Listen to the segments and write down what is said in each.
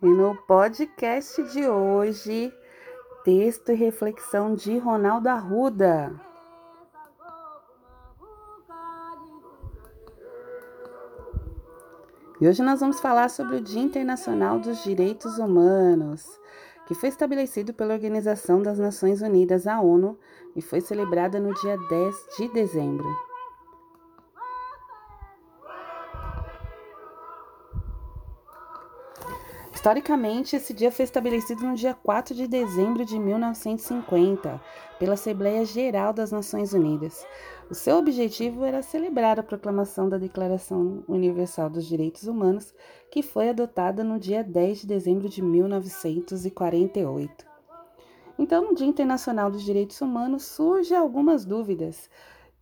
E no podcast de hoje, texto e reflexão de Ronaldo Arruda. E hoje nós vamos falar sobre o Dia Internacional dos Direitos Humanos, que foi estabelecido pela Organização das Nações Unidas, a ONU, e foi celebrada no dia 10 de dezembro. Historicamente, esse dia foi estabelecido no dia 4 de dezembro de 1950 pela Assembleia Geral das Nações Unidas. O seu objetivo era celebrar a proclamação da Declaração Universal dos Direitos Humanos, que foi adotada no dia 10 de dezembro de 1948. Então, no Dia Internacional dos Direitos Humanos, surgem algumas dúvidas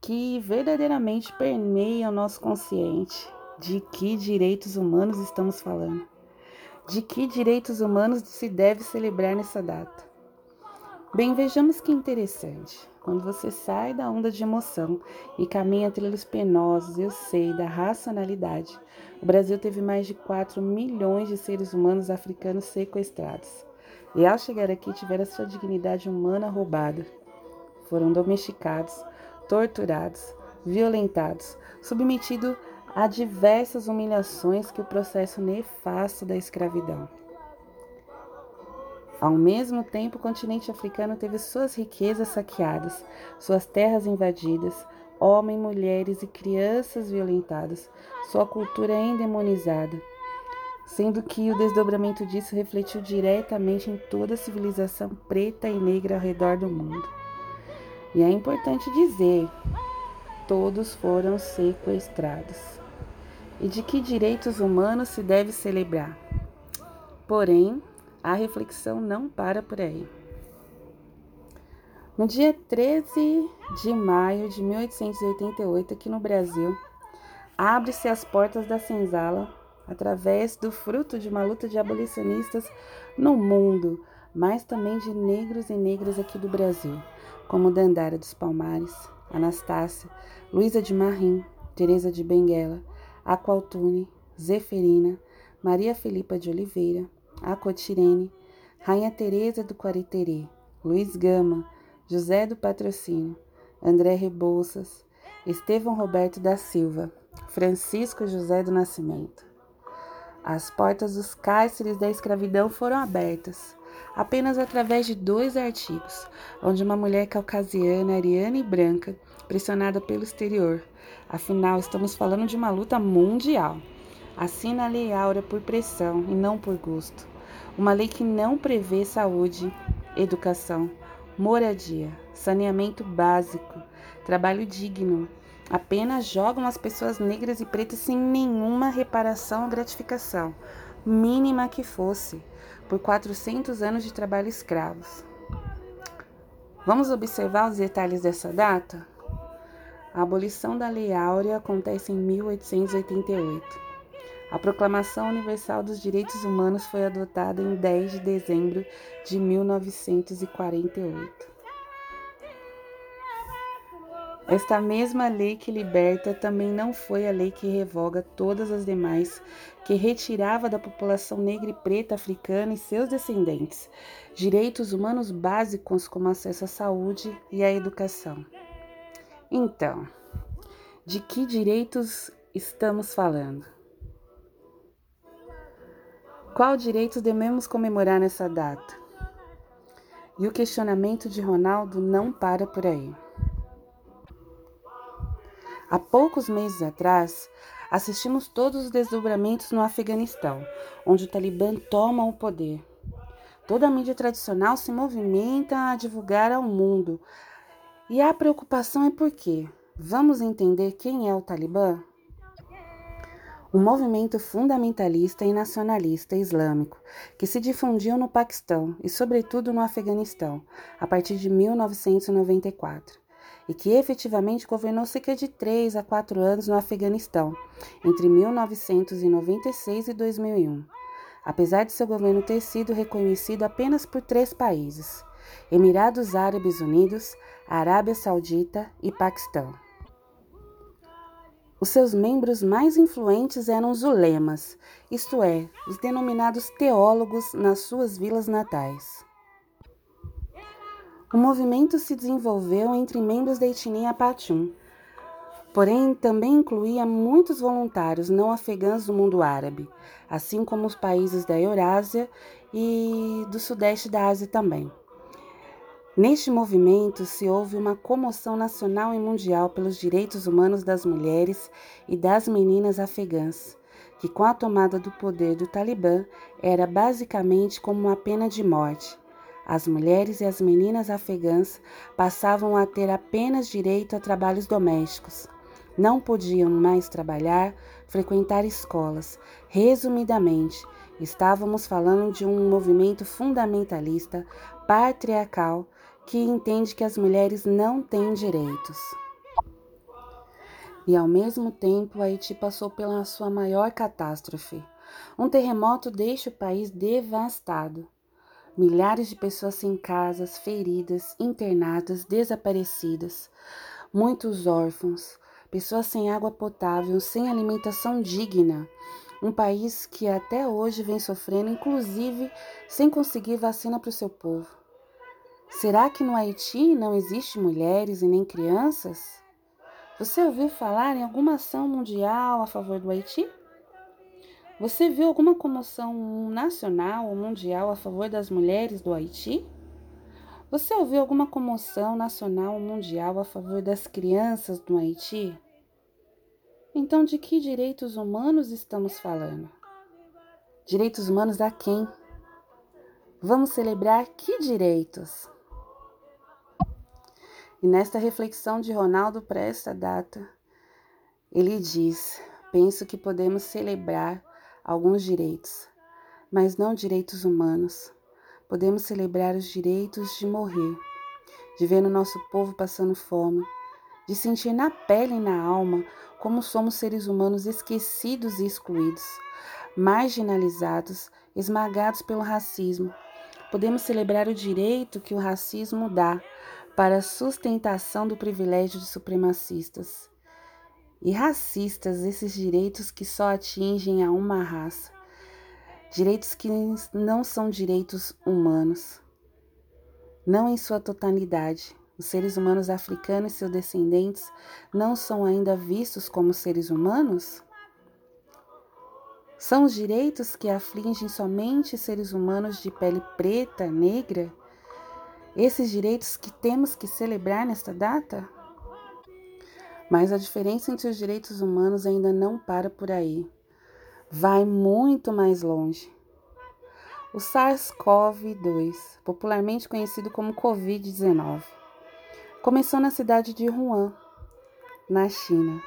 que verdadeiramente permeiam o nosso consciente de que direitos humanos estamos falando de que direitos humanos se deve celebrar nessa data. Bem, vejamos que interessante. Quando você sai da onda de emoção e caminha trilhos penosos, eu sei, da racionalidade, o Brasil teve mais de 4 milhões de seres humanos africanos sequestrados. E ao chegar aqui, tiveram sua dignidade humana roubada. Foram domesticados, torturados, violentados, submetidos Há diversas humilhações que o processo nefasto da escravidão. Ao mesmo tempo, o continente africano teve suas riquezas saqueadas, suas terras invadidas, homens, mulheres e crianças violentadas, sua cultura endemonizada, sendo que o desdobramento disso refletiu diretamente em toda a civilização preta e negra ao redor do mundo. E é importante dizer, todos foram sequestrados e de que direitos humanos se deve celebrar. Porém, a reflexão não para por aí. No dia 13 de maio de 1888, aqui no Brasil, abre-se as portas da senzala através do fruto de uma luta de abolicionistas no mundo, mas também de negros e negras aqui do Brasil, como Dandara dos Palmares, Anastácia, Luísa de Marim, Teresa de Benguela, Aqualtune, Zeferina, Maria Filipa de Oliveira, Acotirene, Rainha Teresa do Quariterê, Luiz Gama, José do Patrocínio, André Rebouças, Estevão Roberto da Silva, Francisco José do Nascimento. As portas dos cárceres da escravidão foram abertas, apenas através de dois artigos, onde uma mulher caucasiana, ariana e branca, pressionada pelo exterior, Afinal, estamos falando de uma luta mundial. Assina a Lei Áurea por pressão e não por gosto. Uma lei que não prevê saúde, educação, moradia, saneamento básico, trabalho digno. Apenas jogam as pessoas negras e pretas sem nenhuma reparação ou gratificação, mínima que fosse, por 400 anos de trabalho escravos. Vamos observar os detalhes dessa data? A abolição da Lei Áurea acontece em 1888. A Proclamação Universal dos Direitos Humanos foi adotada em 10 de dezembro de 1948. Esta mesma lei que liberta também não foi a lei que revoga todas as demais, que retirava da população negra e preta africana e seus descendentes direitos humanos básicos como acesso à saúde e à educação. Então, de que direitos estamos falando? Qual direitos devemos comemorar nessa data? E o questionamento de Ronaldo não para por aí. Há poucos meses atrás, assistimos todos os desdobramentos no Afeganistão, onde o Talibã toma o poder. Toda a mídia tradicional se movimenta a divulgar ao mundo e a preocupação é por quê? Vamos entender quem é o Talibã? Um movimento fundamentalista e nacionalista islâmico que se difundiu no Paquistão e, sobretudo, no Afeganistão a partir de 1994 e que efetivamente governou cerca de 3 a 4 anos no Afeganistão entre 1996 e 2001, apesar de seu governo ter sido reconhecido apenas por três países Emirados Árabes Unidos, Arábia Saudita e Paquistão. Os seus membros mais influentes eram os ulemas, isto é, os denominados teólogos nas suas vilas natais. O movimento se desenvolveu entre membros da etnia Pachun, porém também incluía muitos voluntários não afegãos do mundo árabe, assim como os países da Eurásia e do sudeste da Ásia também. Neste movimento se houve uma comoção nacional e mundial pelos direitos humanos das mulheres e das meninas afegãs, que com a tomada do poder do Talibã era basicamente como uma pena de morte. As mulheres e as meninas afegãs passavam a ter apenas direito a trabalhos domésticos. Não podiam mais trabalhar, frequentar escolas. Resumidamente, estávamos falando de um movimento fundamentalista, patriarcal, que entende que as mulheres não têm direitos. E ao mesmo tempo, Haiti passou pela sua maior catástrofe. Um terremoto deixa o país devastado. Milhares de pessoas sem casas, feridas, internadas, desaparecidas. Muitos órfãos, pessoas sem água potável, sem alimentação digna. Um país que até hoje vem sofrendo, inclusive sem conseguir vacina para o seu povo. Será que no Haiti não existe mulheres e nem crianças? Você ouviu falar em alguma ação mundial a favor do Haiti? Você viu alguma comoção nacional ou mundial a favor das mulheres do Haiti? Você ouviu alguma comoção nacional ou mundial a favor das crianças do Haiti? Então, de que direitos humanos estamos falando? Direitos humanos a quem? Vamos celebrar que direitos? E nesta reflexão de Ronaldo para esta data, ele diz: Penso que podemos celebrar alguns direitos, mas não direitos humanos. Podemos celebrar os direitos de morrer, de ver o nosso povo passando fome, de sentir na pele e na alma como somos seres humanos esquecidos e excluídos, marginalizados, esmagados pelo racismo. Podemos celebrar o direito que o racismo dá para a sustentação do privilégio de supremacistas e racistas esses direitos que só atingem a uma raça, direitos que não são direitos humanos, não em sua totalidade. Os seres humanos africanos e seus descendentes não são ainda vistos como seres humanos? São os direitos que afligem somente seres humanos de pele preta, negra? esses direitos que temos que celebrar nesta data? Mas a diferença entre os direitos humanos ainda não para por aí. Vai muito mais longe. O SARS-CoV-2, popularmente conhecido como Covid-19, começou na cidade de Wuhan, na China,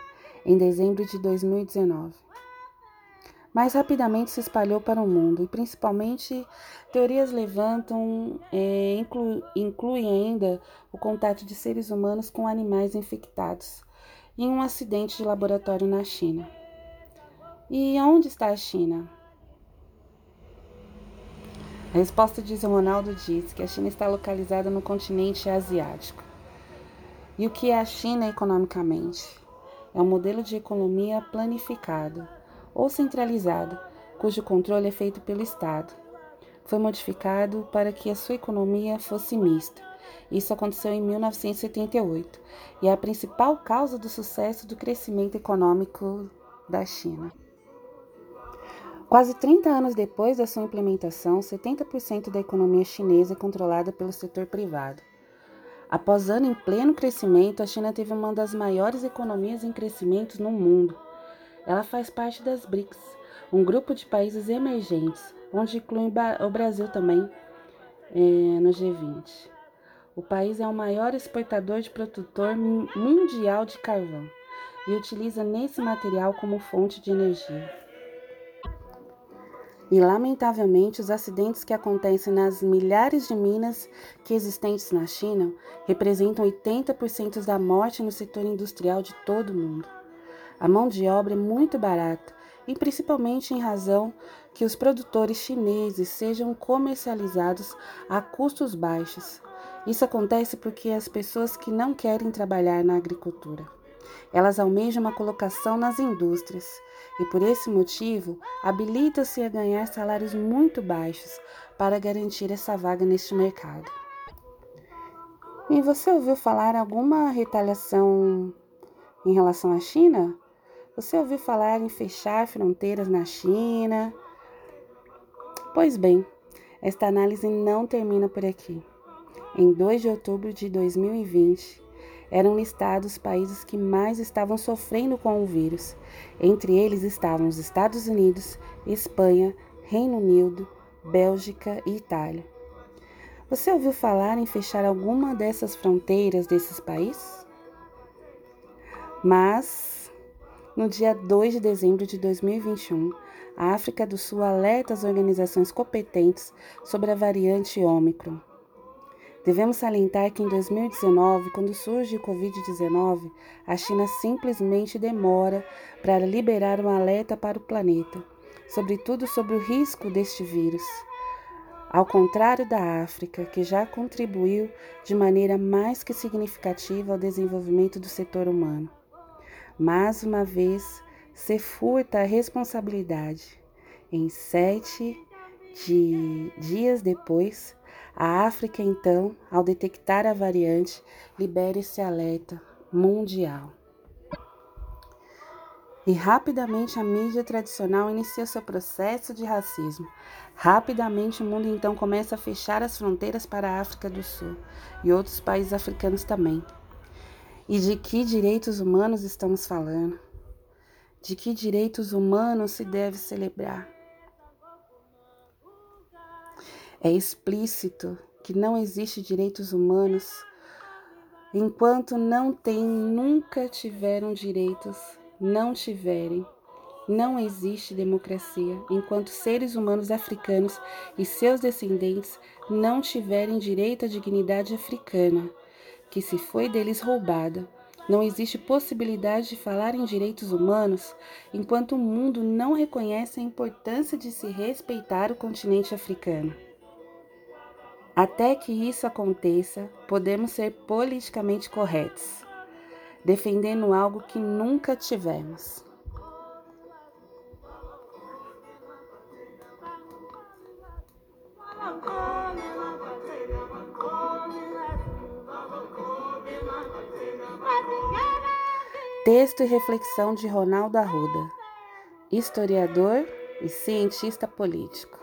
em dezembro de 2019 mas rapidamente se espalhou para o mundo e principalmente teorias levantam, é, inclu, incluem ainda o contato de seres humanos com animais infectados em um acidente de laboratório na China. E onde está a China? A resposta de Ronaldo diz que a China está localizada no continente asiático. E o que é a China economicamente? É um modelo de economia planificado ou centralizado, cujo controle é feito pelo Estado. Foi modificado para que a sua economia fosse mista. Isso aconteceu em 1978 e é a principal causa do sucesso do crescimento econômico da China. Quase 30 anos depois da sua implementação, 70% da economia chinesa é controlada pelo setor privado. Após ano em pleno crescimento, a China teve uma das maiores economias em crescimento no mundo. Ela faz parte das BRICS, um grupo de países emergentes, onde inclui o Brasil também é, no G20. O país é o maior exportador de produtor mundial de carvão e utiliza nesse material como fonte de energia. E, lamentavelmente, os acidentes que acontecem nas milhares de minas que existentes na China representam 80% da morte no setor industrial de todo o mundo. A mão de obra é muito barata e principalmente em razão que os produtores chineses sejam comercializados a custos baixos. Isso acontece porque as pessoas que não querem trabalhar na agricultura. Elas almejam uma colocação nas indústrias e, por esse motivo, habilitam-se a ganhar salários muito baixos para garantir essa vaga neste mercado. E você ouviu falar alguma retaliação em relação à China? Você ouviu falar em fechar fronteiras na China? Pois bem, esta análise não termina por aqui. Em 2 de outubro de 2020, eram listados os países que mais estavam sofrendo com o vírus. Entre eles estavam os Estados Unidos, Espanha, Reino Unido, Bélgica e Itália. Você ouviu falar em fechar alguma dessas fronteiras desses países? Mas, no dia 2 de dezembro de 2021, a África do Sul alerta as organizações competentes sobre a variante Ômicron. Devemos salientar que em 2019, quando surge o Covid-19, a China simplesmente demora para liberar um alerta para o planeta, sobretudo sobre o risco deste vírus. Ao contrário da África, que já contribuiu de maneira mais que significativa ao desenvolvimento do setor humano. Mais uma vez, se furta a responsabilidade. Em sete de dias depois, a África, então, ao detectar a variante, libera esse alerta mundial. E rapidamente a mídia tradicional inicia seu processo de racismo. Rapidamente o mundo então começa a fechar as fronteiras para a África do Sul e outros países africanos também. E de que direitos humanos estamos falando? De que direitos humanos se deve celebrar? É explícito que não existe direitos humanos enquanto não têm, nunca tiveram direitos, não tiverem. Não existe democracia enquanto seres humanos africanos e seus descendentes não tiverem direito à dignidade africana, que se foi deles roubada. Não existe possibilidade de falar em direitos humanos enquanto o mundo não reconhece a importância de se respeitar o continente africano. Até que isso aconteça, podemos ser politicamente corretos, defendendo algo que nunca tivemos. Texto e reflexão de Ronaldo Arruda, historiador e cientista político.